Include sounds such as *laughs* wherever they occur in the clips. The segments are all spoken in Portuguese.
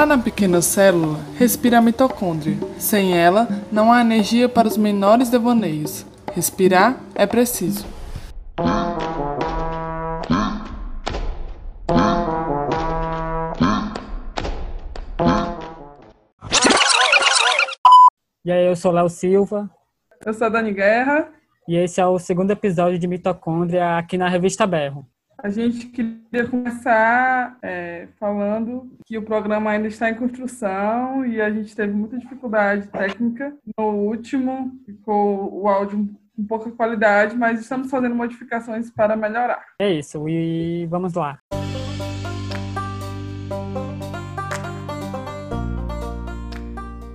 Lá na pequena célula, respira a mitocôndria. Sem ela, não há energia para os menores devaneios. Respirar é preciso. E aí, eu sou Léo Silva. Eu sou a Dani Guerra. E esse é o segundo episódio de Mitocôndria aqui na revista Berro. A gente queria começar é, falando que o programa ainda está em construção e a gente teve muita dificuldade técnica. No último, ficou o áudio com pouca qualidade, mas estamos fazendo modificações para melhorar. É isso, e vamos lá.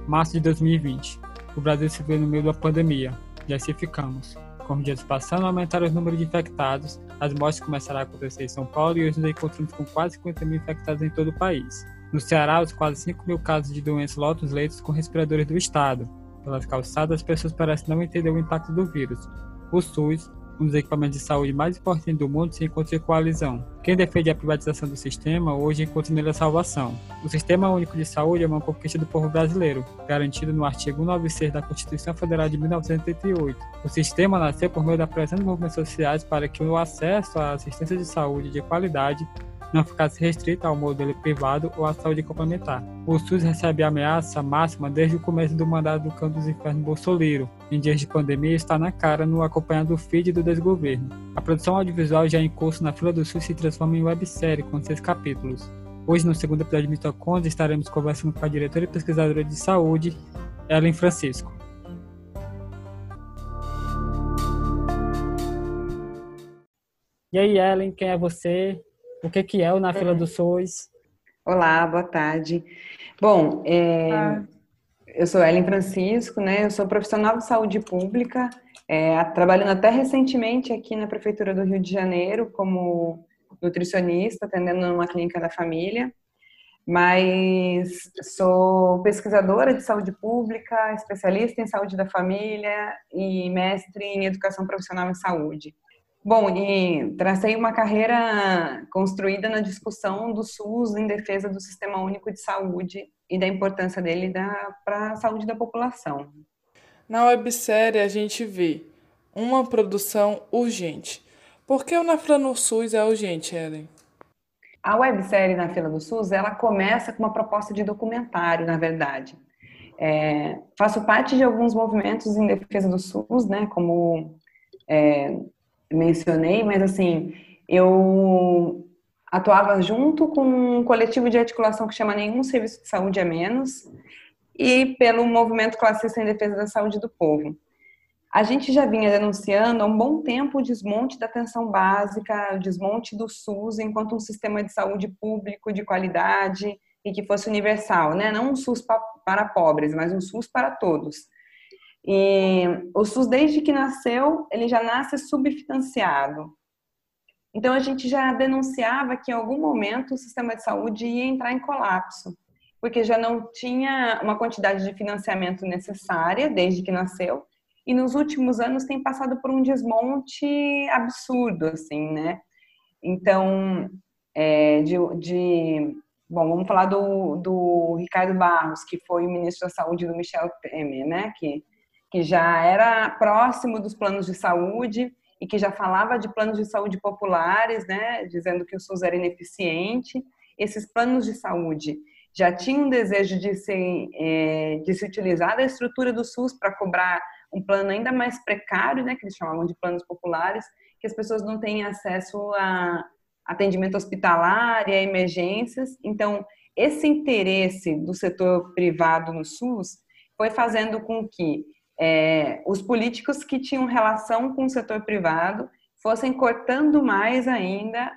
Março de 2020. O Brasil se vê no meio da pandemia. E assim ficamos. Com os dias passando, aumentaram os números de infectados, as mortes começaram a acontecer em São Paulo e hoje nos encontramos com quase 50 mil infectados em todo o país. No Ceará, os quase 5 mil casos de doença lotam os leitos com respiradores do Estado. Pelas calçadas, as pessoas parecem não entender o impacto do vírus. O SUS, um dos equipamentos de saúde mais importantes do mundo, se encontra em coalizão. Quem defende a privatização do sistema hoje encontra nele a salvação. O Sistema Único de Saúde é uma conquista do povo brasileiro, garantido no artigo 196 da Constituição Federal de 1988. O sistema nasceu por meio da pressão dos movimentos sociais para que o acesso à assistência de saúde de qualidade não ficasse restrita ao modelo privado ou à saúde complementar. O SUS recebe ameaça máxima desde o começo do mandato do canto dos infernos Bolsonaro. Em dias de pandemia, está na cara no acompanhando o feed do desgoverno. A produção audiovisual já em curso na fila do SUS se transforma em websérie com seis capítulos. Hoje, no segundo episódio de Mitocôndria, estaremos conversando com a diretora e pesquisadora de saúde, Ellen Francisco. E aí, Ellen, quem é você? O que, que é o Na Fila do SUS? Olá, boa tarde. Bom, é, ah. eu sou Ellen Francisco, né? Eu sou profissional de saúde pública, é, trabalhando até recentemente aqui na Prefeitura do Rio de Janeiro como nutricionista, atendendo numa clínica da família. Mas sou pesquisadora de saúde pública, especialista em saúde da família e mestre em educação profissional em saúde. Bom, e tracei uma carreira construída na discussão do SUS em defesa do Sistema Único de Saúde e da importância dele para a saúde da população. Na websérie a gente vê uma produção urgente. Por que o Na Fila no SUS é urgente, Ellen? A websérie Na Fila do SUS, ela começa com uma proposta de documentário, na verdade. É, faço parte de alguns movimentos em defesa do SUS, né, como é, mencionei, mas assim, eu atuava junto com um coletivo de articulação que chama Nenhum Serviço de Saúde a Menos e pelo movimento classista em defesa da saúde do povo. A gente já vinha denunciando há um bom tempo o desmonte da atenção básica, o desmonte do SUS enquanto um sistema de saúde público de qualidade e que fosse universal, né? Não um SUS para pobres, mas um SUS para todos. E o SUS, desde que nasceu, ele já nasce subfinanciado. Então, a gente já denunciava que em algum momento o sistema de saúde ia entrar em colapso, porque já não tinha uma quantidade de financiamento necessária desde que nasceu, e nos últimos anos tem passado por um desmonte absurdo, assim, né? Então, é, de, de, Bom, vamos falar do, do Ricardo Barros, que foi o ministro da Saúde do Michel Temer, né? Que que já era próximo dos planos de saúde e que já falava de planos de saúde populares, né, dizendo que o SUS era ineficiente. Esses planos de saúde já tinham um desejo de se, é, de se utilizar da estrutura do SUS para cobrar um plano ainda mais precário, né, que eles chamavam de planos populares, que as pessoas não têm acesso a atendimento hospitalar e a emergências. Então, esse interesse do setor privado no SUS foi fazendo com que é, os políticos que tinham relação com o setor privado fossem cortando mais ainda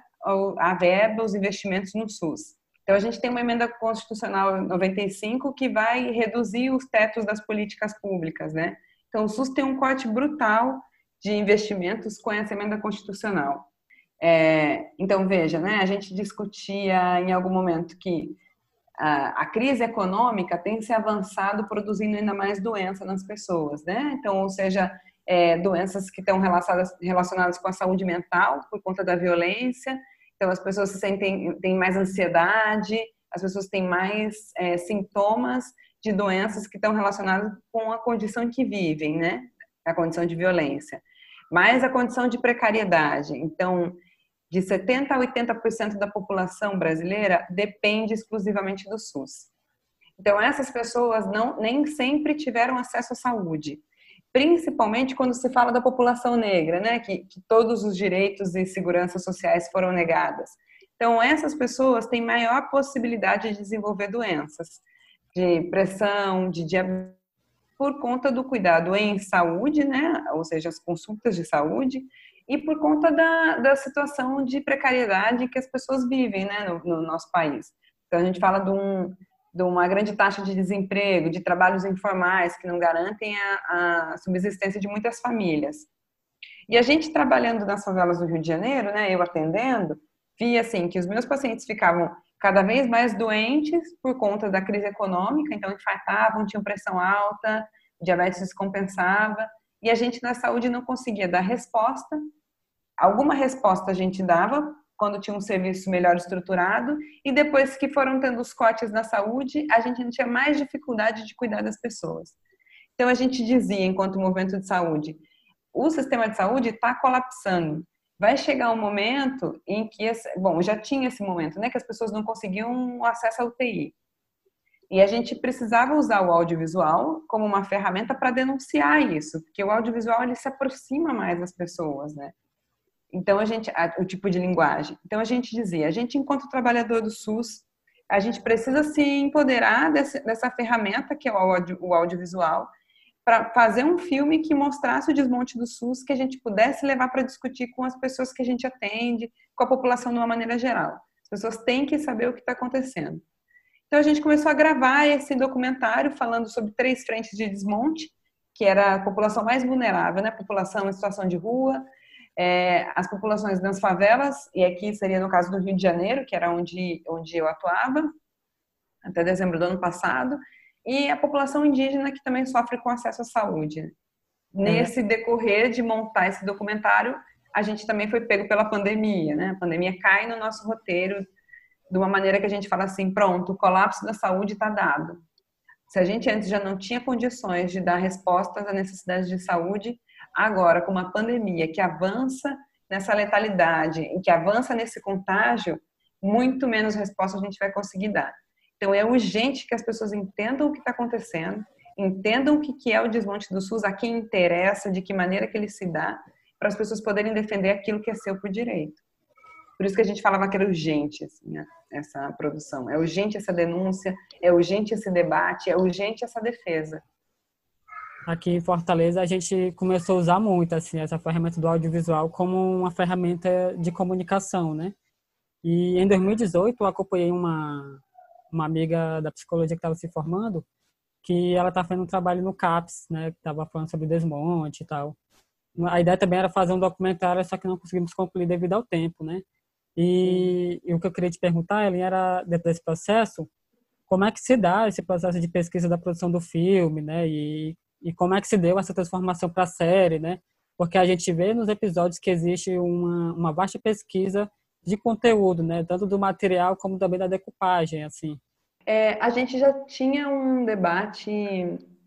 a verba, os investimentos no SUS. Então, a gente tem uma emenda constitucional 95 que vai reduzir os tetos das políticas públicas, né? Então, o SUS tem um corte brutal de investimentos com essa emenda constitucional. É, então, veja, né? A gente discutia em algum momento que a, crise econômica tem se avançado produzindo ainda mais doença nas pessoas, né? Então, ou seja, é, doenças que estão relacionadas, relacionadas com a saúde mental por conta da violência. Então, as pessoas se sentem têm mais ansiedade, as pessoas têm mais é, sintomas de doenças que estão relacionadas com a condição que vivem, né? A condição de violência. Mais a condição de precariedade. Então, de 70% a 80% da população brasileira depende exclusivamente do SUS. Então, essas pessoas não, nem sempre tiveram acesso à saúde, principalmente quando se fala da população negra, né, que, que todos os direitos e seguranças sociais foram negadas. Então, essas pessoas têm maior possibilidade de desenvolver doenças, de pressão, de diabetes, por conta do cuidado em saúde, né, ou seja, as consultas de saúde, e por conta da, da situação de precariedade que as pessoas vivem né, no, no nosso país. Então, a gente fala de, um, de, uma grande taxa de desemprego, de trabalhos informais que não garantem a, a subsistência de muitas famílias. E a gente trabalhando nas favelas do Rio de Janeiro, né, eu atendendo, via assim que os meus pacientes ficavam cada vez mais doentes por conta da crise econômica, então infartavam, tinham pressão alta, diabetes descompensava, e a gente na saúde não conseguia dar resposta. Alguma resposta a gente dava quando tinha um serviço melhor estruturado, e depois que foram tendo os cortes na saúde, a gente tinha mais dificuldade de cuidar das pessoas. Então a gente dizia, enquanto movimento de saúde, o sistema de saúde está colapsando vai chegar um momento em que, bom, já tinha esse momento, né, que as pessoas não conseguiam acesso à UTI. E a gente precisava usar o audiovisual como uma ferramenta para denunciar isso, porque o audiovisual ele se aproxima mais das pessoas, né? Então a gente, o tipo de linguagem. Então a gente dizia, a gente enquanto trabalhador do SUS, a gente precisa se empoderar desse, dessa ferramenta que é o, audio, o audiovisual para fazer um filme que mostrasse o desmonte do SUS, que a gente pudesse levar para discutir com as pessoas que a gente atende, com a população de uma maneira geral. As pessoas têm que saber o que está acontecendo. Então a gente começou a gravar esse documentário falando sobre três frentes de desmonte, que era a população mais vulnerável, né? População em situação de rua, é, as populações nas favelas, e aqui seria no caso do Rio de Janeiro, que era onde, onde eu atuava, até dezembro do ano passado, e a população indígena que também sofre com acesso à saúde. É. Nesse decorrer de montar esse documentário, a gente também foi pego pela pandemia, né? A pandemia cai no nosso roteiro de uma maneira que a gente fala assim, pronto, o colapso da saúde está dado. Se a gente antes já não tinha condições de dar respostas às necessidades de saúde, agora com uma pandemia que avança nessa letalidade e que avança nesse contágio, muito menos resposta a gente vai conseguir dar. Então, é urgente que as pessoas entendam o que está acontecendo, entendam o que é o desmonte do SUS, a quem interessa, de que maneira que ele se dá, para as pessoas poderem defender aquilo que é seu por direito. Por isso que a gente falava que era urgente assim, essa produção. É urgente essa denúncia, é urgente esse debate, é urgente essa defesa. Aqui em Fortaleza a gente começou a usar muito assim essa ferramenta do audiovisual como uma ferramenta de comunicação, né? E em 2018 eu acompanhei uma uma amiga da psicologia que estava se formando, que ela está fazendo um trabalho no CAPS, né, que estava falando sobre desmonte e tal. A ideia também era fazer um documentário, só que não conseguimos concluir devido ao tempo, né? E, e o que eu queria te perguntar, Ellen, era dentro desse processo, como é que se dá esse processo de pesquisa da produção do filme, né? E, e como é que se deu essa transformação para a série, né? Porque a gente vê nos episódios que existe uma, uma vasta pesquisa de conteúdo, né? Tanto do material como também da decupagem, assim. É, a gente já tinha um debate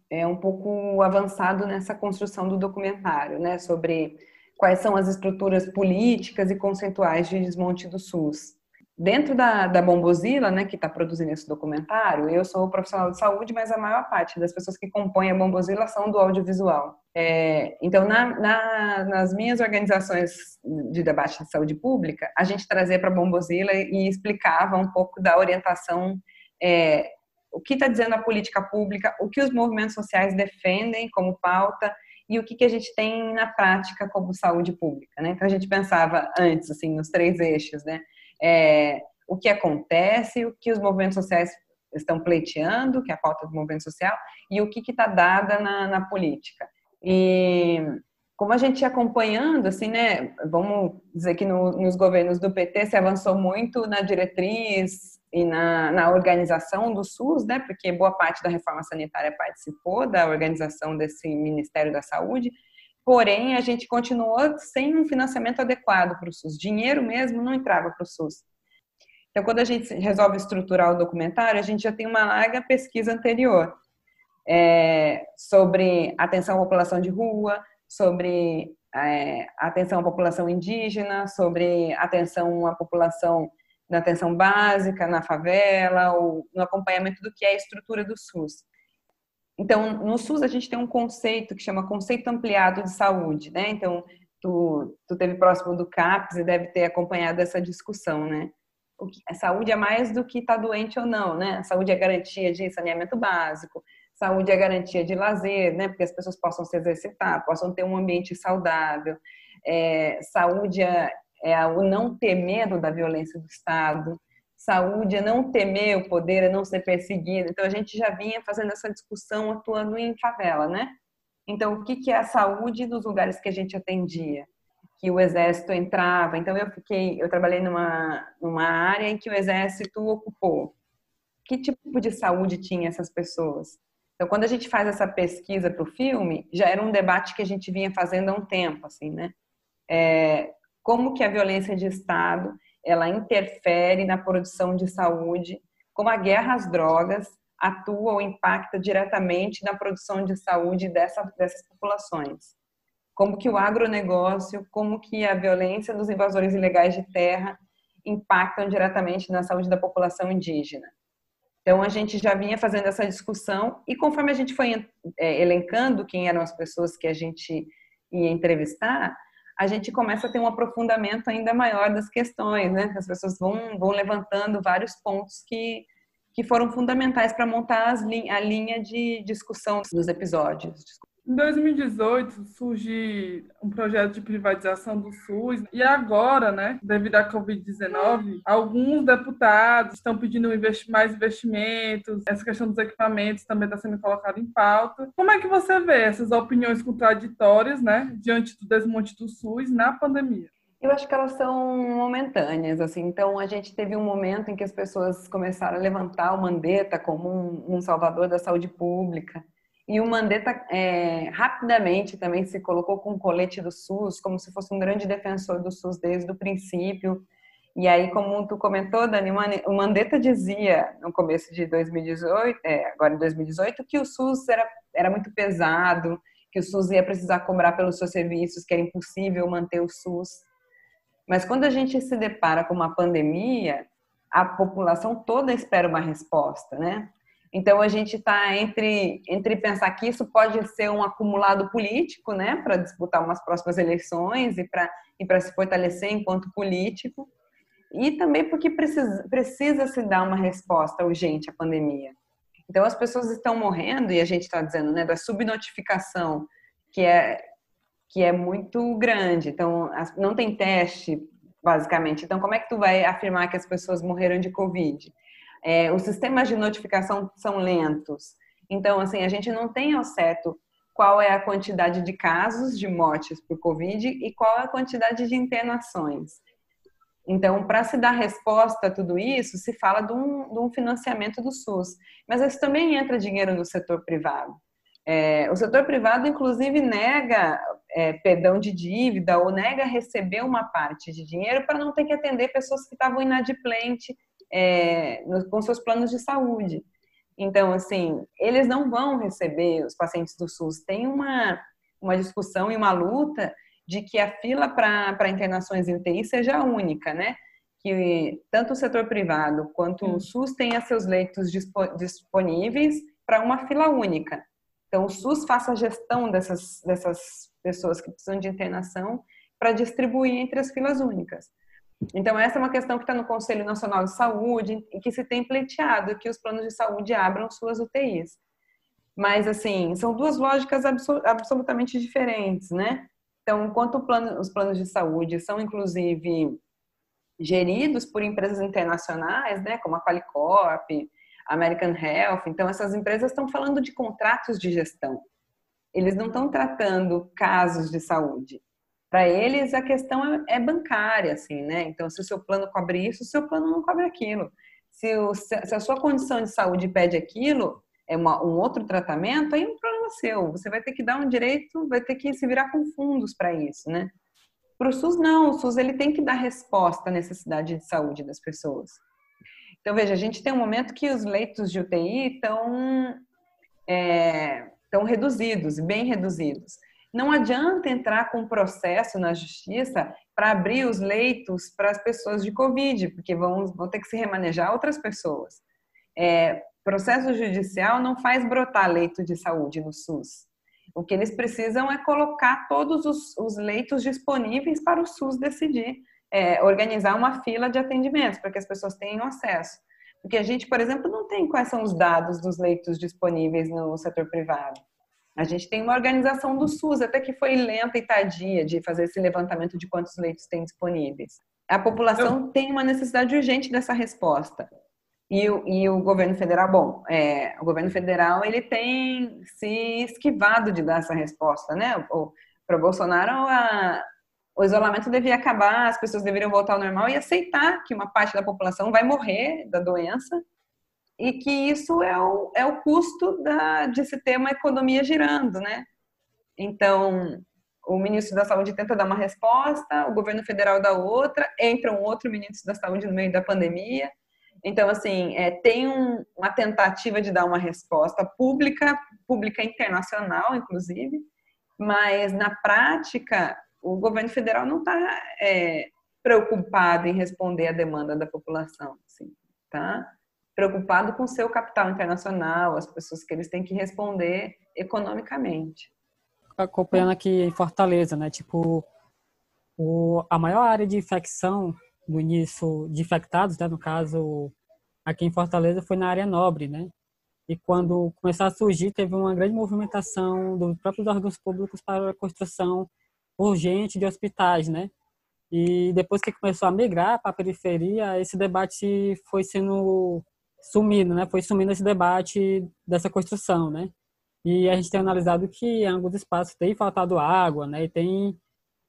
é, um pouco avançado nessa construção do documentário, né? Sobre quais são as estruturas políticas e conceituais de desmonte do SUS. Dentro da, da Bombozila, né, que está produzindo esse documentário, eu sou profissional de saúde, mas a maior parte das pessoas que compõem a Bombozila são do audiovisual. É, então, na, na, nas minhas organizações de debate de saúde pública, a gente trazia para a Bombozila e explicava um pouco da orientação, é, o que está dizendo a política pública, o que os movimentos sociais defendem como pauta e o que, que a gente tem na prática como saúde pública. Né? Então, a gente pensava antes, assim, nos três eixos, né? É, o que acontece, o que os movimentos sociais estão pleiteando, que é a pauta do movimento social, e o que está dada na, na, política. E como a gente acompanhando, assim, né, vamos dizer que no, nos governos do PT se avançou muito na diretriz e na, na, organização do SUS, né, porque boa parte da reforma sanitária participou da organização desse Ministério da Saúde, Porém, a gente continuou sem um financiamento adequado para o SUS. Dinheiro mesmo não entrava para o SUS. Então, quando a gente resolve estruturar o documentário, a gente já tem uma larga pesquisa anterior é, sobre atenção à população de rua, sobre é, atenção à população indígena, sobre atenção à população na atenção básica, na favela, ou no acompanhamento do que é a estrutura do SUS. Então, no SUS a gente tem um conceito que chama conceito ampliado de saúde, né? Então, tu, tu teve próximo do CAPS e deve ter acompanhado essa discussão, né? O que, a saúde é mais do que estar tá doente ou não, né? A saúde é garantia de saneamento básico, saúde é garantia de lazer, né? Porque as pessoas possam se exercitar, possam ter um ambiente saudável. É, saúde é, é o não ter medo da violência do Estado. Saúde é não temer o poder, é não ser perseguido. Então, a gente já vinha fazendo essa discussão atuando em favela, né? Então, o que é a saúde dos lugares que a gente atendia? Que o exército entrava. Então, eu fiquei, eu trabalhei numa, numa área em que o exército ocupou. Que tipo de saúde tinha essas pessoas? Então, quando a gente faz essa pesquisa para o filme, já era um debate que a gente vinha fazendo há um tempo, assim, né? É, como que a violência de Estado ela interfere na produção de saúde, como a guerra às drogas atua ou impacta diretamente na produção de saúde dessa, dessas populações. Como que o agronegócio, como que a violência dos invasores ilegais de terra impactam diretamente na saúde da população indígena. Então, a gente já vinha fazendo essa discussão e conforme a gente foi é, elencando quem eram as pessoas que a gente ia entrevistar, a gente começa a ter um aprofundamento ainda maior das questões, né? As pessoas vão, vão levantando vários pontos que, que foram fundamentais para montar a linha de discussão dos episódios. Em 2018 surge um projeto de privatização do SUS e agora, né, devido à Covid-19, alguns deputados estão pedindo mais investimentos, essa questão dos equipamentos também está sendo colocada em pauta. Como é que você vê essas opiniões contraditórias, né, diante do desmonte do SUS na pandemia? Eu acho que elas são momentâneas, assim. Então, a gente teve um momento em que as pessoas começaram a levantar o Mandetta como um, um salvador da saúde pública. E o Mandetta é, rapidamente também se colocou com o colete do SUS, como se fosse um grande defensor do SUS desde o princípio. E aí, como tu comentou, Dani, o Mandetta dizia no começo de 2018, é, agora em 2018, que o SUS era, era muito pesado, que o SUS ia precisar cobrar pelos seus serviços, que era impossível manter o SUS. Mas quando a gente se depara com uma pandemia, a população toda espera uma resposta, né? Então a gente está entre, entre pensar que isso pode ser um acumulado político, né, para disputar umas próximas eleições e para e se fortalecer enquanto político, e também porque precisa, precisa se dar uma resposta urgente à pandemia. Então as pessoas estão morrendo e a gente está dizendo, né, da subnotificação que é que é muito grande. Então não tem teste basicamente. Então como é que tu vai afirmar que as pessoas morreram de covid? É, os sistemas de notificação são lentos. Então, assim, a gente não tem ao certo qual é a quantidade de casos de mortes por Covid e qual é a quantidade de internações. Então, para se dar resposta a tudo isso, se fala de um, de um financiamento do SUS. Mas isso também entra dinheiro no setor privado. É, o setor privado, inclusive, nega é, perdão de dívida ou nega receber uma parte de dinheiro para não ter que atender pessoas que estavam inadimplentes é, no, com seus planos de saúde. Então, assim, eles não vão receber os pacientes do SUS. Tem uma, uma discussão e uma luta de que a fila para internações em UTI seja única, né? Que tanto o setor privado quanto o SUS tenha seus leitos disponíveis para uma fila única. Então, o SUS faça a gestão dessas, dessas pessoas que precisam de internação para distribuir entre as filas únicas. Então, essa é uma questão que está no Conselho Nacional de Saúde e que se tem pleiteado que os planos de saúde abram suas UTIs. Mas, assim, são duas lógicas absolutamente diferentes, né? Então, enquanto plano, os planos de saúde são, inclusive, geridos por empresas internacionais, né, como a Qualicorp, American Health, então essas empresas estão falando de contratos de gestão. Eles não estão tratando casos de saúde. Para eles, a questão é, é, bancária, assim, né? Então, se o seu plano cobre isso, o seu plano não cobre aquilo. Se, o, se a sua condição de saúde pede aquilo, é uma, um outro tratamento, aí é um problema seu. Você vai ter que dar um direito, vai ter que se virar com fundos para isso, né? Para o SUS, não. O SUS ele tem que dar resposta à necessidade de saúde das pessoas. Então, veja, a gente tem um momento que os leitos de UTI estão é, tão reduzidos, bem reduzidos. Não adianta entrar com um processo na justiça para abrir os leitos para as pessoas de Covid, porque vão, vão ter que se remanejar outras pessoas. É, processo judicial não faz brotar leito de saúde no SUS. O que eles precisam é colocar todos os, os leitos disponíveis para o SUS decidir, é, organizar uma fila de atendimentos para que as pessoas tenham acesso. Porque a gente, por exemplo, não tem quais são os dados dos leitos disponíveis no setor privado. A gente tem uma organização do SUS, até que foi lenta e tardia de fazer esse levantamento de quantos leitos tem disponíveis. A população Eu... tem uma necessidade urgente dessa resposta. E o, e o governo federal, bom, é, o governo federal ele tem se esquivado de dar essa resposta, né? Para o Bolsonaro, a, o isolamento devia acabar, as pessoas deveriam voltar ao normal e aceitar que uma parte da população vai morrer da doença e que isso é o, é o custo da, de se ter uma economia girando, né? Então, o ministro da Saúde tenta dar uma resposta, o governo federal dá outra, entra um outro ministro da Saúde no meio da pandemia. Então, assim, é, tem um, uma tentativa de dar uma resposta pública, pública internacional, inclusive, mas na prática o governo federal não está é, preocupado em responder à demanda da população, assim, tá? Preocupado com seu capital internacional, as pessoas que eles têm que responder economicamente. Acompanhando aqui em Fortaleza, né? Tipo, o, a maior área de infecção no início de infectados, né? No caso, aqui em Fortaleza foi na área nobre, né? E quando começou a surgir, teve uma grande movimentação dos próprios órgãos públicos para a construção urgente de hospitais, né? E depois que começou a migrar para a periferia, esse debate foi sendo sumindo, né? Foi sumindo esse debate dessa construção, né? E a gente tem analisado que em alguns espaços tem faltado água, né? E tem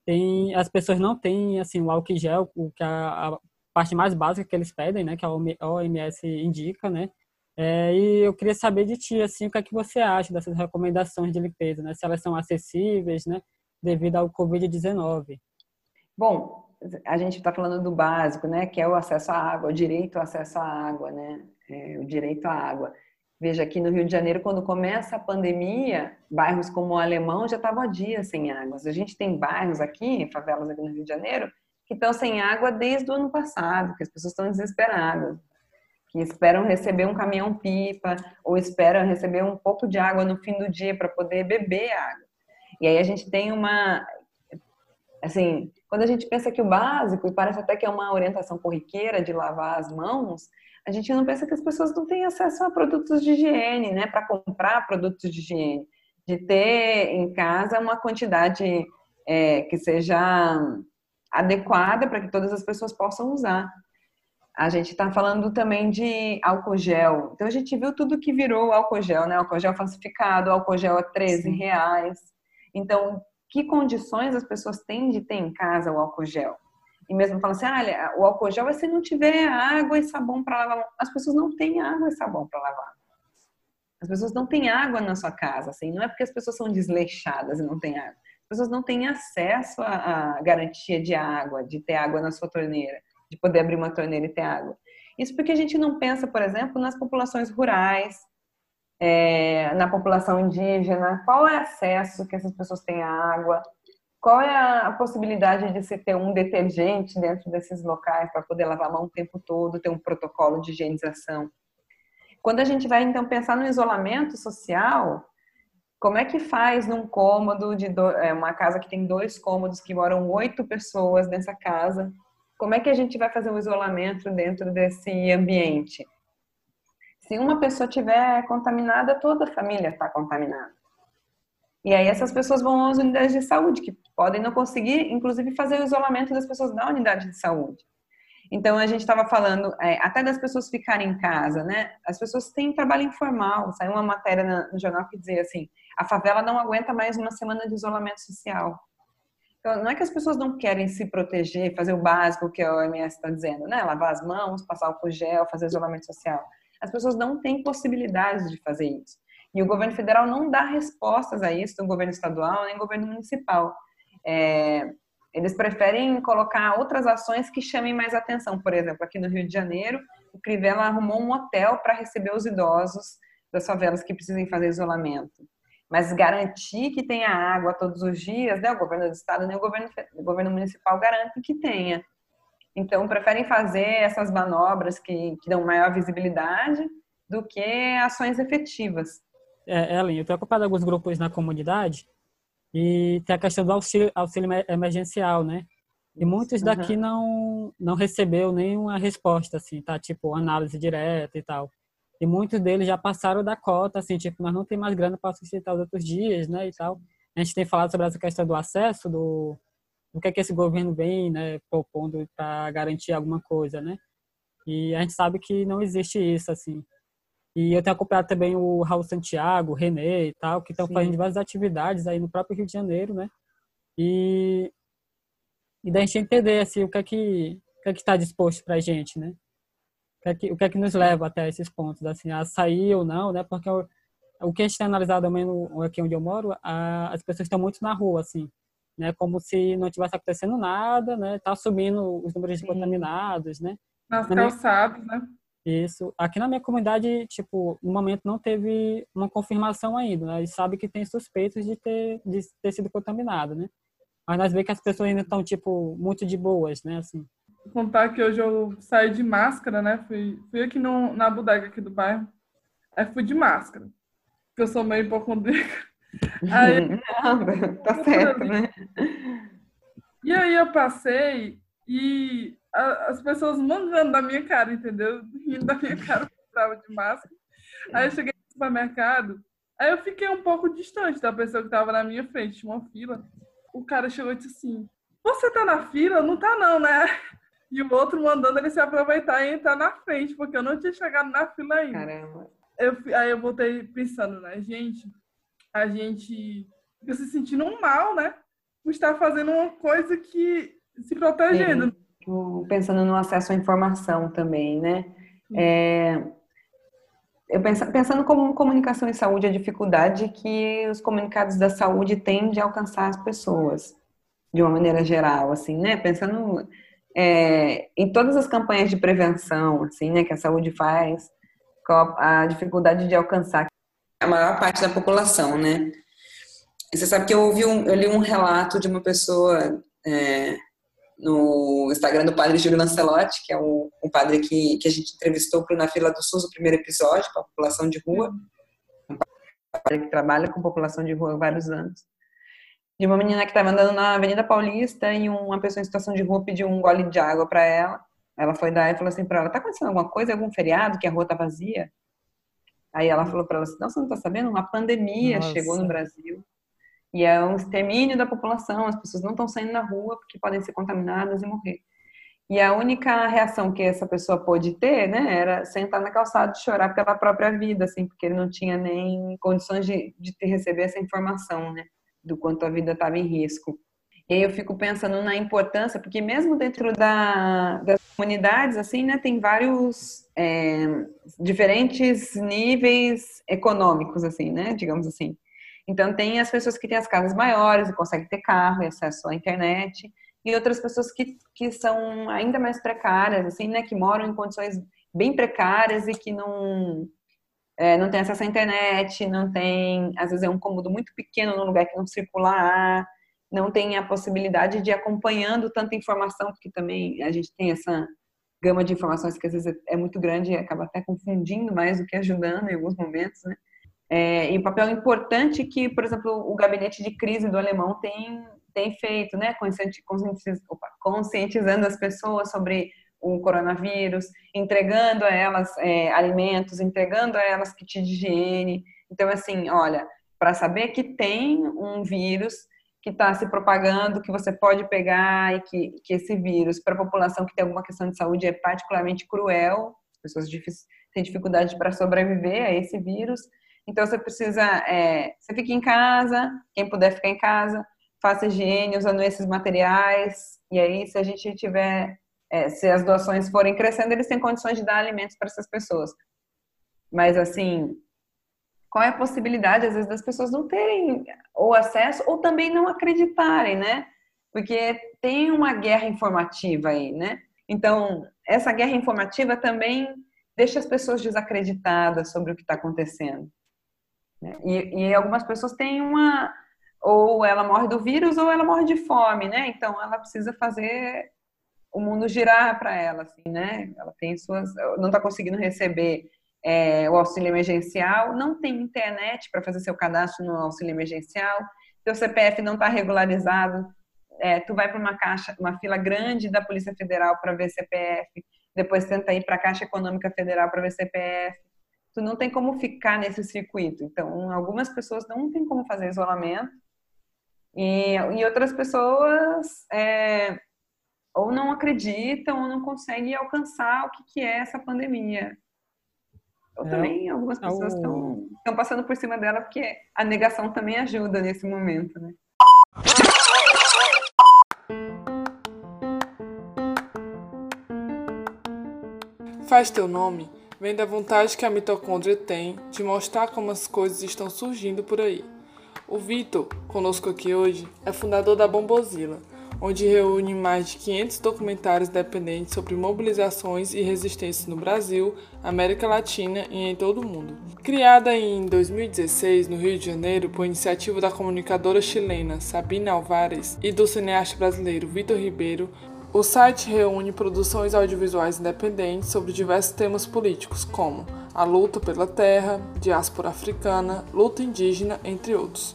tem as pessoas não têm assim o álcool gel, o que a, a parte mais básica que eles pedem, né? Que a OMS indica, né? É, e eu queria saber de ti, assim, o que é que você acha dessas recomendações de limpeza, né? Se elas são acessíveis, né? devido ao Covid-19? Bom, a gente está falando do básico, né, que é o acesso à água, o direito ao acesso à água, né, é, o direito à água. Veja, aqui no Rio de Janeiro, quando começa a pandemia, bairros como o Alemão já estavam há dias sem água. A gente tem bairros aqui, favelas aqui no Rio de Janeiro, que estão sem água desde o ano passado, que as pessoas estão desesperadas, que esperam receber um caminhão-pipa ou esperam receber um pouco de água no fim do dia para poder beber água. E aí a gente tem uma. Assim, quando a gente pensa que o básico, e parece até que é uma orientação corriqueira de lavar as mãos, a gente não pensa que as pessoas não têm acesso a produtos de higiene, né? Para comprar produtos de higiene. De ter em casa uma quantidade é, que seja adequada para que todas as pessoas possam usar. A gente está falando também de álcool gel. Então a gente viu tudo que virou álcool gel, né? Álcool gel falsificado, álcool gel a 13 Sim. reais. Então, que condições as pessoas têm de ter em casa o álcool gel? E mesmo falando assim, ah, o álcool gel é se não tiver água e sabão para lavar. As pessoas não têm água e sabão para lavar. As pessoas não têm água na sua casa, assim. Não é porque as pessoas são desleixadas e não têm água. As pessoas não têm acesso à, à garantia de água, de ter água na sua torneira, de poder abrir uma torneira e ter água. Isso porque a gente não pensa, por exemplo, nas populações rurais, é, na população indígena, qual é o acesso que essas pessoas têm à água, qual é a possibilidade de se ter um detergente dentro desses locais para poder lavar a mão o tempo todo, ter um protocolo de higienização. Quando a gente vai então pensar no isolamento social, como é que faz num cômodo de do... é, uma casa que tem dois cômodos que moram oito pessoas nessa casa? Como é que a gente vai fazer um isolamento dentro desse ambiente? Se uma pessoa tiver contaminada, toda a família está contaminada. E aí essas pessoas vão às unidades de saúde, que podem não conseguir, inclusive, fazer o isolamento das pessoas da unidade de saúde. Então, a gente estava falando é, até das pessoas ficarem em casa, né? As pessoas têm trabalho informal. Saiu uma matéria no jornal que dizia assim, a favela não aguenta mais uma semana de isolamento social. Então, não é que as pessoas não querem se proteger, fazer o básico que a OMS está dizendo, né? Lavar as mãos, passar álcool gel, fazer isolamento social as pessoas não têm possibilidades de fazer isso. E o governo federal não dá respostas a isso, do governo estadual nem governo municipal. É, eles preferem colocar outras ações que chamem mais atenção. Por exemplo, aqui no Rio de Janeiro, o Crivella arrumou um hotel para receber os idosos das favelas que precisem fazer isolamento. Mas garantir que tenha água todos os dias, né? O governo do estado nem o governo, o governo municipal garante que tenha. Então, preferem fazer essas manobras que, que dão maior visibilidade do que ações efetivas. É, Ellen, eu tenho ocupado alguns grupos na comunidade e tem a questão do auxílio, auxílio emergencial, né? E muitos daqui uhum. não não recebeu nenhuma resposta, assim, tá? Tipo, análise direta e tal. E muitos deles já passaram da cota, assim, tipo, nós não tem mais grana para sustentar os outros dias, né, e tal. A gente tem falado sobre essa questão do acesso, do, do que é que esse governo vem, né, propondo para garantir alguma coisa, né? E a gente sabe que não existe isso, assim. E eu tenho acompanhado também o Raul Santiago, o Renê e tal, que estão fazendo várias atividades aí no próprio Rio de Janeiro, né? E, e da gente entender, assim, o que é que o que é que está disposto para a gente, né? O que, é que, o que é que nos leva até esses pontos, assim, a sair ou não, né? Porque o, o que a gente tem analisado também no, aqui onde eu moro, a, as pessoas estão muito na rua, assim, né? Como se não tivesse acontecendo nada, né? Tá subindo os números de contaminados, né? Nas calçadas, né? Isso. Aqui na minha comunidade, tipo, no momento não teve uma confirmação ainda, né? E sabe que tem suspeitos de ter, de ter sido contaminado, né? Mas nós vemos que as pessoas ainda estão, tipo, muito de boas, né? Assim. Vou contar que hoje eu saí de máscara, né? Fui, fui aqui no, na bodega aqui do bairro. Aí fui de máscara. Porque eu sou meio hipocondríaca. *laughs* Aí, Não, tá certo, né? E aí eu passei e a, as pessoas mangando da minha cara, entendeu? Rindo da minha cara porque eu estava de máscara. Aí eu cheguei no supermercado, aí eu fiquei um pouco distante da pessoa que estava na minha frente, tinha uma fila. O cara chegou e disse assim: Você tá na fila? Não tá, não, né? E o outro mandando ele se aproveitar e entrar na frente, porque eu não tinha chegado na fila ainda. Caramba. Eu, aí eu voltei pensando, né, gente, a gente fica se sentindo mal, né? Por estar fazendo uma coisa que se protegendo. Sim pensando no acesso à informação também, né? É, eu penso, pensando como comunicação em saúde, a dificuldade que os comunicados da saúde têm de alcançar as pessoas, de uma maneira geral, assim, né? Pensando é, em todas as campanhas de prevenção, assim, né, que a saúde faz, a dificuldade de alcançar a maior parte da população, né? E você sabe que eu ouvi um, eu li um relato de uma pessoa é, no Instagram do padre Júlio Lancelotti, que é um, um padre que, que a gente entrevistou para Na Fila do SUS, o primeiro episódio, para a população de rua. Um padre que trabalha com população de rua há vários anos. De uma menina que estava andando na Avenida Paulista e uma pessoa em situação de rua pediu um gole de água para ela. Ela foi dar e falou assim para ela: tá acontecendo alguma coisa, algum feriado que a rua tá vazia? Aí ela falou para ela assim: não, você não tá sabendo? Uma pandemia Nossa. chegou no Brasil. E é um extermínio da população, as pessoas não estão saindo na rua porque podem ser contaminadas e morrer. E a única reação que essa pessoa pôde ter, né, era sentar na calçada e chorar pela própria vida, assim, porque ele não tinha nem condições de, de receber essa informação, né, do quanto a vida estava em risco. E eu fico pensando na importância, porque mesmo dentro da, das comunidades, assim, né, tem vários é, diferentes níveis econômicos, assim, né, digamos assim. Então, tem as pessoas que têm as casas maiores e conseguem ter carro e acesso à internet, e outras pessoas que, que são ainda mais precárias, assim, né, que moram em condições bem precárias e que não, é, não tem acesso à internet, não tem, às vezes é um cômodo muito pequeno num lugar que não circula ar, não tem a possibilidade de ir acompanhando tanta informação, porque também a gente tem essa gama de informações que às vezes é muito grande e acaba até confundindo mais do que ajudando em alguns momentos, né? É, o papel importante que, por exemplo, o gabinete de crise do alemão tem, tem feito, né, conscientizando as pessoas sobre o coronavírus, entregando a elas é, alimentos, entregando a elas kit de higiene. Então, assim, olha, para saber que tem um vírus que está se propagando, que você pode pegar e que, que esse vírus, para a população que tem alguma questão de saúde, é particularmente cruel, as pessoas têm dificuldade para sobreviver a esse vírus, então você precisa, é, você fica em casa, quem puder ficar em casa, faça higiene usando esses materiais. E aí, se a gente tiver, é, se as doações forem crescendo, eles têm condições de dar alimentos para essas pessoas. Mas assim, qual é a possibilidade, às vezes, das pessoas não terem ou acesso ou também não acreditarem, né? Porque tem uma guerra informativa aí, né? Então, essa guerra informativa também deixa as pessoas desacreditadas sobre o que está acontecendo. Né? E, e algumas pessoas têm uma ou ela morre do vírus ou ela morre de fome, né? Então ela precisa fazer o mundo girar para ela, assim, né? Ela tem suas, não está conseguindo receber é, o auxílio emergencial, não tem internet para fazer seu cadastro no auxílio emergencial, seu CPF não está regularizado, é, tu vai para uma caixa, uma fila grande da Polícia Federal para ver CPF, depois tenta ir para a Caixa Econômica Federal para ver CPF. Tu não tem como ficar nesse circuito. Então, algumas pessoas não têm como fazer isolamento e, e outras pessoas é, ou não acreditam ou não conseguem alcançar o que, que é essa pandemia. Ou é, também algumas é pessoas estão é passando por cima dela porque a negação também ajuda nesse momento, né? Faz teu nome vem da vontade que a mitocôndria tem de mostrar como as coisas estão surgindo por aí. O Vitor, conosco aqui hoje, é fundador da Bombozila, onde reúne mais de 500 documentários dependentes sobre mobilizações e resistências no Brasil, América Latina e em todo o mundo. Criada em 2016 no Rio de Janeiro por iniciativa da comunicadora chilena Sabina Alvares e do cineasta brasileiro Vitor Ribeiro, o site reúne produções audiovisuais independentes sobre diversos temas políticos, como a luta pela terra, diáspora africana, luta indígena, entre outros.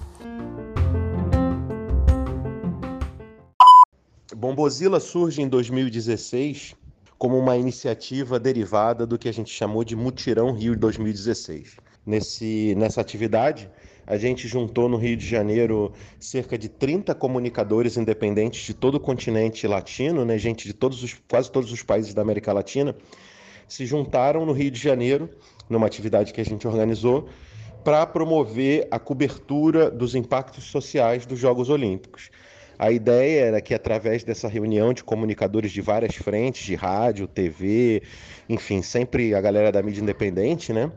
Bombozila surge em 2016 como uma iniciativa derivada do que a gente chamou de Mutirão Rio 2016. Nesse, nessa atividade, a gente juntou no Rio de Janeiro cerca de 30 comunicadores independentes de todo o continente latino, né, gente de todos os, quase todos os países da América Latina, se juntaram no Rio de Janeiro, numa atividade que a gente organizou, para promover a cobertura dos impactos sociais dos Jogos Olímpicos. A ideia era que, através dessa reunião de comunicadores de várias frentes, de rádio, TV, enfim, sempre a galera da mídia independente, né?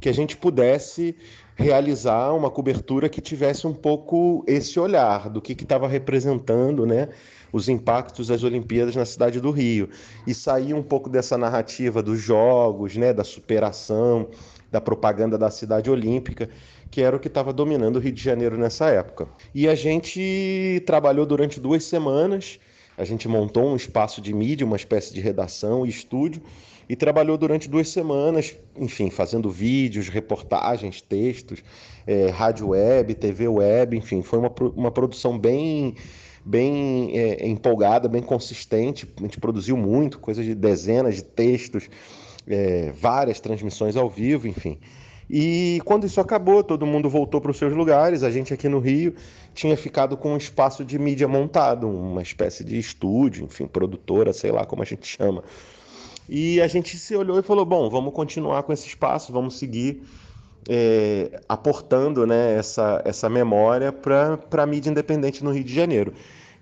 Que a gente pudesse realizar uma cobertura que tivesse um pouco esse olhar do que estava representando, né? Os impactos das Olimpíadas na cidade do Rio e sair um pouco dessa narrativa dos jogos, né? Da superação, da propaganda da cidade olímpica, que era o que estava dominando o Rio de Janeiro nessa época. E a gente trabalhou durante duas semanas. A gente montou um espaço de mídia, uma espécie de redação e estúdio, e trabalhou durante duas semanas, enfim, fazendo vídeos, reportagens, textos, é, rádio web, TV web, enfim, foi uma, uma produção bem bem é, empolgada, bem consistente. A gente produziu muito, coisa de dezenas de textos, é, várias transmissões ao vivo, enfim. E quando isso acabou, todo mundo voltou para os seus lugares. A gente aqui no Rio tinha ficado com um espaço de mídia montado, uma espécie de estúdio, enfim, produtora, sei lá como a gente chama. E a gente se olhou e falou: bom, vamos continuar com esse espaço, vamos seguir é, aportando né, essa, essa memória para a mídia independente no Rio de Janeiro.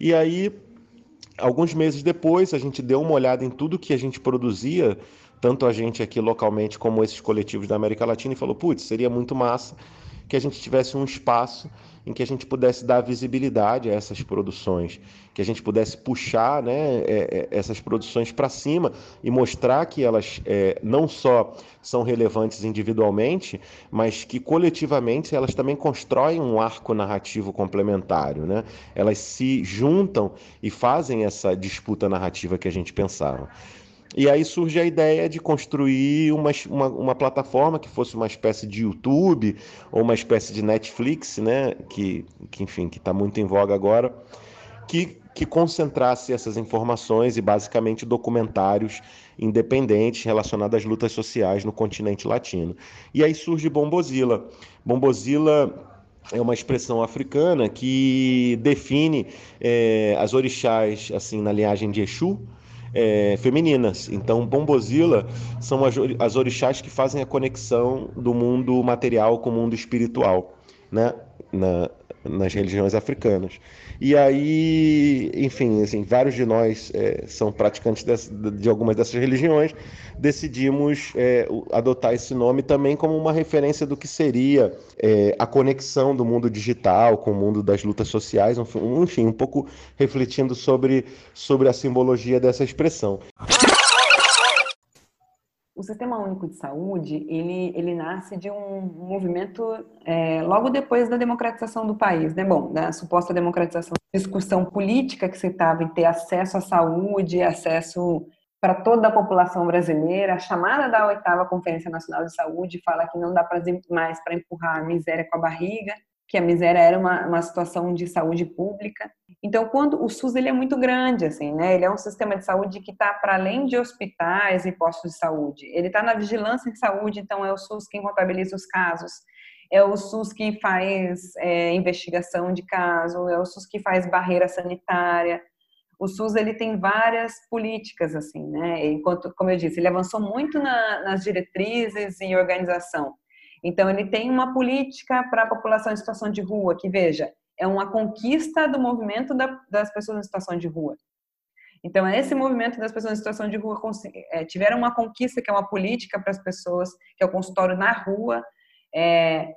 E aí, alguns meses depois, a gente deu uma olhada em tudo que a gente produzia, tanto a gente aqui localmente como esses coletivos da América Latina, e falou: putz, seria muito massa que a gente tivesse um espaço em que a gente pudesse dar visibilidade a essas produções, que a gente pudesse puxar né, é, é, essas produções para cima e mostrar que elas é, não só são relevantes individualmente, mas que coletivamente elas também constroem um arco narrativo complementário. Né? Elas se juntam e fazem essa disputa narrativa que a gente pensava. E aí surge a ideia de construir uma, uma, uma, plataforma que fosse uma espécie de YouTube ou uma espécie de Netflix, né? Que, que enfim, que está muito em voga agora, que, que concentrasse essas informações e basicamente documentários independentes relacionados às lutas sociais no continente latino. E aí surge Bombozila. Bombozila é uma expressão africana que define é, as orixás assim na linhagem de Exu, é, femininas. Então, Bombozila são as, as orixás que fazem a conexão do mundo material com o mundo espiritual, né? Na, nas religiões africanas. E aí, enfim, assim, vários de nós é, são praticantes de, de, algumas dessas religiões, decidimos é, adotar esse nome também como uma referência do que seria é, a conexão do mundo digital com o mundo das lutas sociais, enfim, um pouco refletindo sobre, sobre a simbologia dessa expressão. O Sistema Único de Saúde, ele, ele nasce de um movimento é, logo depois da democratização do país, né? Bom, da suposta democratização, discussão política que se estava em ter acesso à saúde, acesso para toda a população brasileira. A chamada da oitava Conferência Nacional de Saúde fala que não dá para mais para empurrar a miséria com a barriga, que a miséria era uma, uma situação de saúde pública. Então, quando o SUS ele é muito grande, assim, né? Ele é um sistema de saúde que está para além de hospitais e postos de saúde. Ele está na vigilância em saúde, então é o SUS quem contabiliza os casos, é o SUS que faz é, investigação de caso, é o SUS que faz barreira sanitária. O SUS ele tem várias políticas, assim, né? Enquanto, como eu disse, ele avançou muito na, nas diretrizes e organização então, ele tem uma política para a população em situação de rua, que, veja, é uma conquista do movimento das pessoas em situação de rua. Então, esse movimento das pessoas em situação de rua é, tiveram uma conquista, que é uma política para as pessoas, que é o consultório na rua, é,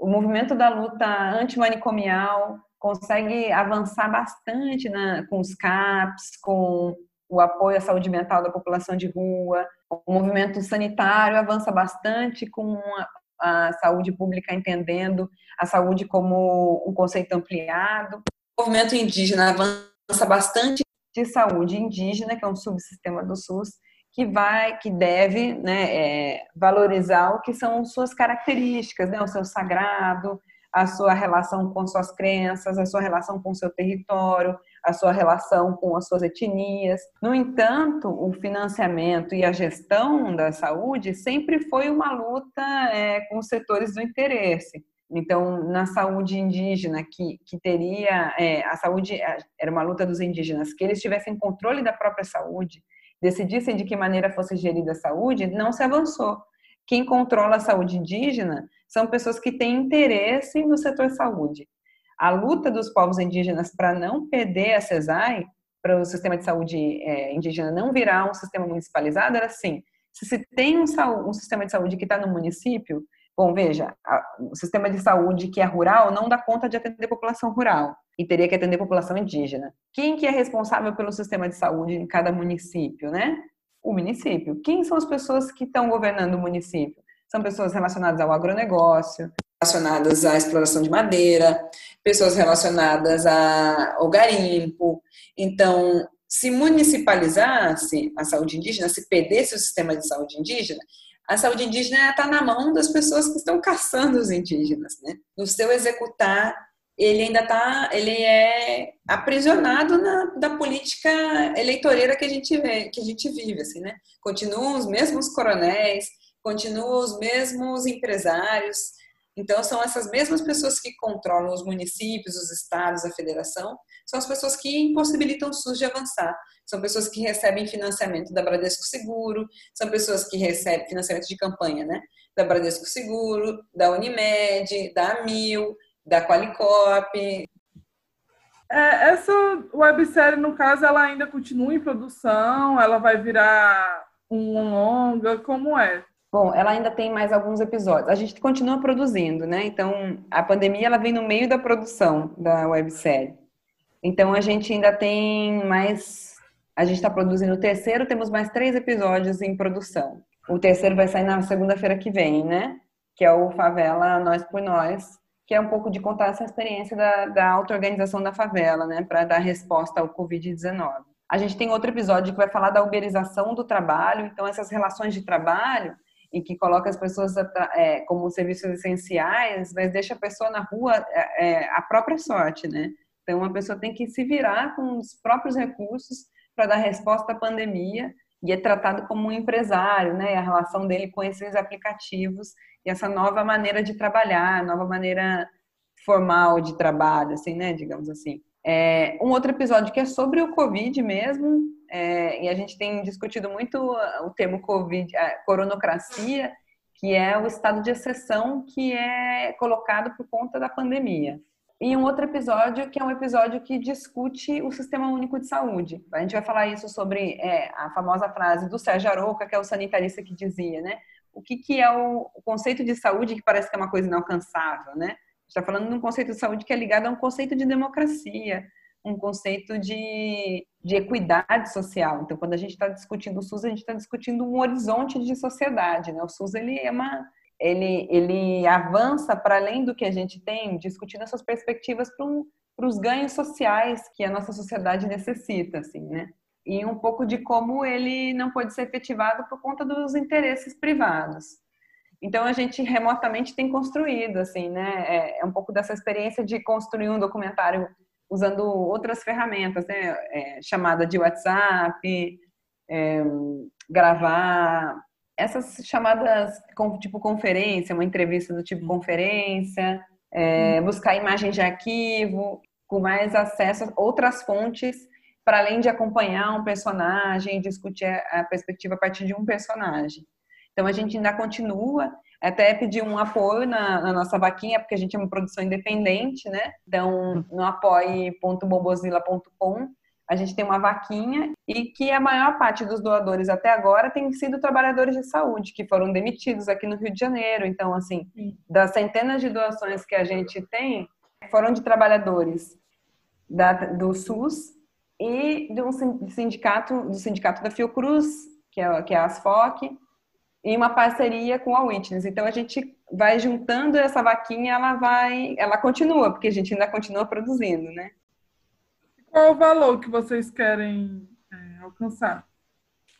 o movimento da luta antimanicomial consegue avançar bastante na, com os CAPs, com o apoio à saúde mental da população de rua. O movimento sanitário avança bastante com a saúde pública entendendo a saúde como um conceito ampliado. O movimento indígena avança bastante de saúde indígena, que é um subsistema do SUS, que vai, que deve né, é, valorizar o que são suas características, né, o seu sagrado, a sua relação com suas crenças, a sua relação com o seu território, a sua relação com as suas etnias. No entanto, o financiamento e a gestão da saúde sempre foi uma luta é, com os setores do interesse. Então, na saúde indígena, que, que teria é, a saúde, é, era uma luta dos indígenas, que eles tivessem controle da própria saúde, decidissem de que maneira fosse gerida a saúde, não se avançou. Quem controla a saúde indígena são pessoas que têm interesse no setor saúde a luta dos povos indígenas para não perder a CESAI, para o sistema de saúde é, indígena não virar um sistema municipalizado, era assim: se se tem um, um sistema de saúde que está no município, bom, veja, a, o sistema de saúde que é rural não dá conta de atender a população rural e teria que atender a população indígena. Quem que é responsável pelo sistema de saúde em cada município, né? O município. Quem são as pessoas que estão governando o município? São pessoas relacionadas ao agronegócio, relacionadas à exploração de madeira, pessoas relacionadas ao garimpo. Então, se municipalizasse a saúde indígena, se perdesse o sistema de saúde indígena, a saúde indígena está na mão das pessoas que estão caçando os indígenas, né? No seu executar, ele ainda está, ele é aprisionado na da política eleitoreira que a gente vê, que a gente vive, assim, né? Continuam os mesmos coronéis, continuam os mesmos empresários, então, são essas mesmas pessoas que controlam os municípios, os estados, a federação, são as pessoas que impossibilitam o SUS de avançar. São pessoas que recebem financiamento da Bradesco Seguro, são pessoas que recebem financiamento de campanha, né? Da Bradesco Seguro, da Unimed, da Amil, da Qualicop. É, essa websérie, no caso, ela ainda continua em produção? Ela vai virar um longa? Como é? Bom, ela ainda tem mais alguns episódios. A gente continua produzindo, né? Então, a pandemia ela vem no meio da produção da websérie. Então, a gente ainda tem mais. A gente está produzindo o terceiro, temos mais três episódios em produção. O terceiro vai sair na segunda-feira que vem, né? Que é o Favela Nós por Nós, que é um pouco de contar essa experiência da, da auto-organização da favela, né? Para dar resposta ao Covid-19. A gente tem outro episódio que vai falar da uberização do trabalho, então essas relações de trabalho e que coloca as pessoas é, como serviços essenciais, mas deixa a pessoa na rua é, é, a própria sorte, né? Então, a pessoa tem que se virar com os próprios recursos para dar resposta à pandemia e é tratado como um empresário, né? A relação dele com esses aplicativos e essa nova maneira de trabalhar, nova maneira formal de trabalho, assim, né? Digamos assim. É, um outro episódio que é sobre o Covid mesmo, é, e a gente tem discutido muito o termo Covid, coronocracia, que é o estado de exceção que é colocado por conta da pandemia. E um outro episódio que é um episódio que discute o Sistema Único de Saúde. A gente vai falar isso sobre é, a famosa frase do Sérgio Aroca, que é o sanitarista que dizia, né? O que, que é o, o conceito de saúde que parece que é uma coisa inalcançável, né? está falando de um conceito de saúde que é ligado a um conceito de democracia, um conceito de de equidade social. Então, quando a gente está discutindo o SUS, a gente está discutindo um horizonte de sociedade. Né? O SUS ele é uma, ele, ele avança para além do que a gente tem, discutindo essas perspectivas para os ganhos sociais que a nossa sociedade necessita, assim, né? E um pouco de como ele não pode ser efetivado por conta dos interesses privados. Então a gente remotamente tem construído, assim, né? É, é um pouco dessa experiência de construir um documentário usando outras ferramentas, né? É, chamada de WhatsApp, é, gravar essas chamadas tipo conferência, uma entrevista do tipo conferência, é, buscar imagens de arquivo, com mais acesso a outras fontes, para além de acompanhar um personagem, discutir a perspectiva a partir de um personagem. Então a gente ainda continua, até pedir um apoio na, na, nossa vaquinha, porque a gente é uma produção independente, né? Então, no apoie.bombozila.com, a gente tem uma vaquinha e que a maior parte dos doadores até agora tem sido trabalhadores de saúde que foram demitidos aqui no Rio de Janeiro. Então, assim, das centenas de doações que a gente tem, foram de trabalhadores da, do SUS e de um sindicato, do sindicato da Fiocruz, que é, que é a ASFOC, em uma parceria com a Witness. Então a gente vai juntando essa vaquinha, ela vai, ela continua, porque a gente ainda continua produzindo, né? Qual o valor que vocês querem é, alcançar?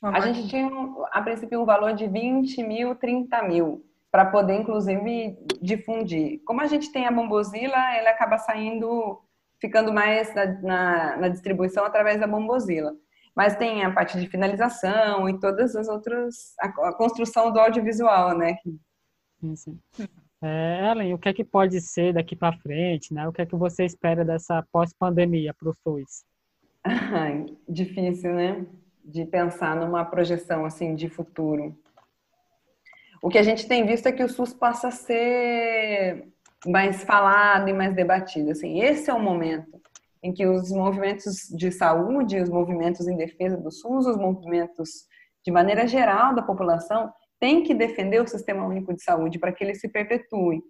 A gente tinha, a princípio, um valor de 20 mil, 30 mil, para poder, inclusive, difundir. Como a gente tem a Bombozila, ele acaba saindo, ficando mais na, na, na distribuição através da Bombozila mas tem a parte de finalização e todas as outras, a, a construção do audiovisual, né? Sim, sim. É, Ellen, o que é que pode ser daqui para frente, né? O que é que você espera dessa pós-pandemia para o SUS? Difícil, né? De pensar numa projeção assim de futuro. O que a gente tem visto é que o SUS passa a ser mais falado e mais debatido. Assim, esse é o momento em que os movimentos de saúde, os movimentos em defesa do SUS, os movimentos de maneira geral da população têm que defender o sistema único de saúde para que ele se perpetue.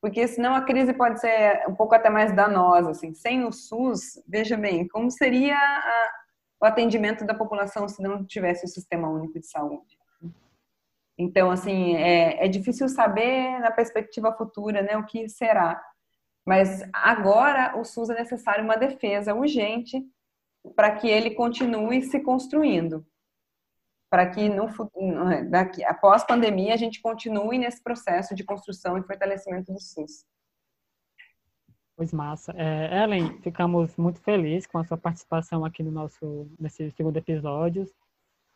Porque senão a crise pode ser um pouco até mais danosa, assim. Sem o SUS, veja bem, como seria a, o atendimento da população se não tivesse o sistema único de saúde? Então, assim, é, é difícil saber na perspectiva futura, né, o que será. Mas agora o SUS é necessário uma defesa urgente para que ele continue se construindo. Para que no daqui, após pandemia a gente continue nesse processo de construção e fortalecimento do SUS. Pois massa. É, Ellen, ficamos muito felizes com a sua participação aqui no nosso nesse segundo episódio.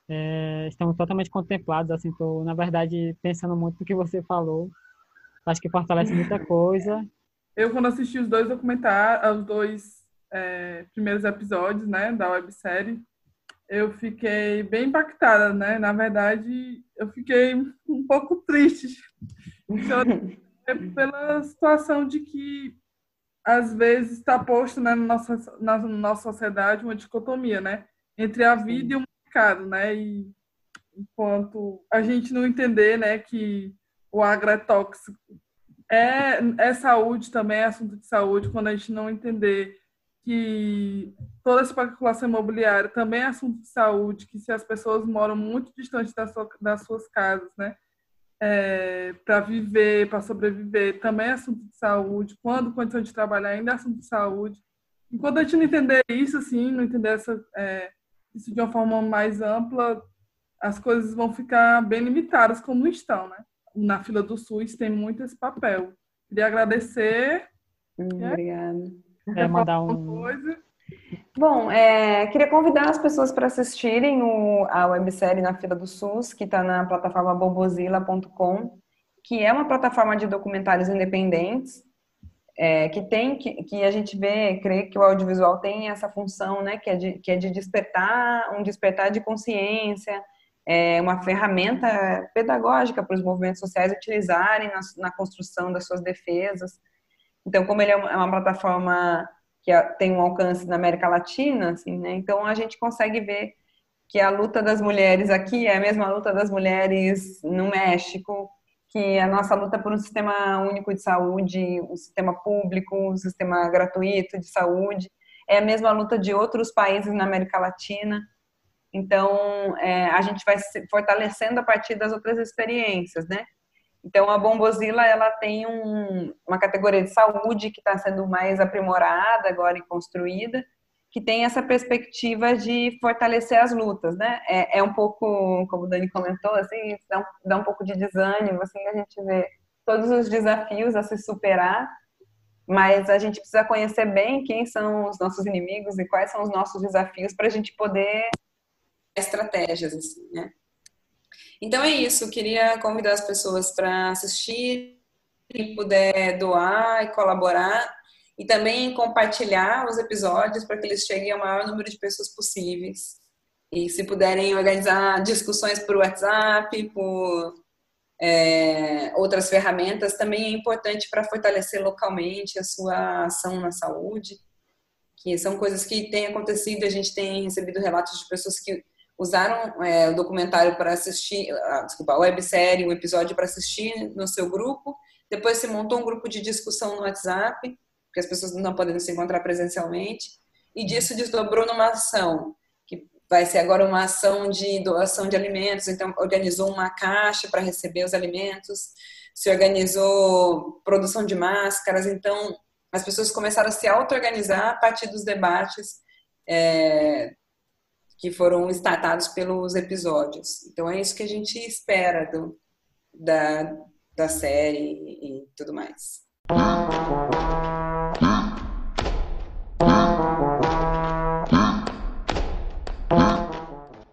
É, estamos totalmente contemplados, assim, estou, na verdade, pensando muito no que você falou. Acho que fortalece muita coisa eu, quando assisti os dois documentários, os dois é, primeiros episódios, né, da websérie, eu fiquei bem impactada, né? Na verdade, eu fiquei um pouco triste *laughs* pela situação de que às vezes está posto né, na, nossa, na nossa sociedade uma dicotomia, né? Entre a vida e o mercado, né? E enquanto a gente não entender, né, que o agrotóxico é, é saúde também, é assunto de saúde, quando a gente não entender que toda essa especulação imobiliária também é assunto de saúde, que se as pessoas moram muito distante das, sua, das suas casas, né, é, para viver, para sobreviver, também é assunto de saúde, quando condição de trabalhar ainda é assunto de saúde. Enquanto a gente não entender isso, assim, não entender essa, é, isso de uma forma mais ampla, as coisas vão ficar bem limitadas como estão, né? Na fila do SUS tem muito esse papel. Queria agradecer. Hum, obrigada. É, mandar um... Coisa. Bom, é, queria convidar as pessoas para assistirem o, a websérie Na Fila do SUS, que está na plataforma bobozila.com, que é uma plataforma de documentários independentes, é, que tem, que, que a gente vê, crê que o audiovisual tem essa função, né, que é de, que é de despertar, um despertar de consciência, é uma ferramenta pedagógica para os movimentos sociais utilizarem na, na, construção das suas defesas. Então, como ele é uma, é uma plataforma que tem um alcance na América Latina, assim, né? Então a gente consegue ver que a luta das mulheres aqui é a mesma luta das mulheres no México, que a nossa luta por um sistema único de saúde, um sistema público, um sistema gratuito de saúde, é a mesma luta de outros países na América Latina. Então, é, a gente vai se fortalecendo a partir das outras experiências, né? Então, a Bombozila, ela tem um, uma categoria de saúde que está sendo mais aprimorada agora e construída, que tem essa perspectiva de fortalecer as lutas, né? É, é um pouco, como o Dani comentou, assim, dá um, dá um pouco de desânimo, assim, a gente vê todos os desafios a se superar, mas a gente precisa conhecer bem quem são os nossos inimigos e quais são os nossos desafios para a gente poder estratégias, assim, né? Então é isso, queria convidar as pessoas para assistir, quem puder doar e colaborar, e também compartilhar os episódios para que eles cheguem ao maior número de pessoas possíveis. E se puderem organizar discussões por WhatsApp, por é, outras ferramentas, também é importante para fortalecer localmente a sua ação na saúde, que são coisas que têm acontecido, a gente tem recebido relatos de pessoas que usaram é, o documentário para assistir, ah, desculpa, a websérie, o episódio para assistir no seu grupo, depois se montou um grupo de discussão no WhatsApp, porque as pessoas não podem se encontrar presencialmente, e disso desdobrou numa ação, que vai ser agora uma ação de doação de alimentos, então organizou uma caixa para receber os alimentos, se organizou produção de máscaras, então as pessoas começaram a se auto-organizar a partir dos debates é, que foram estatados pelos episódios. Então é isso que a gente espera do, da, da série e tudo mais.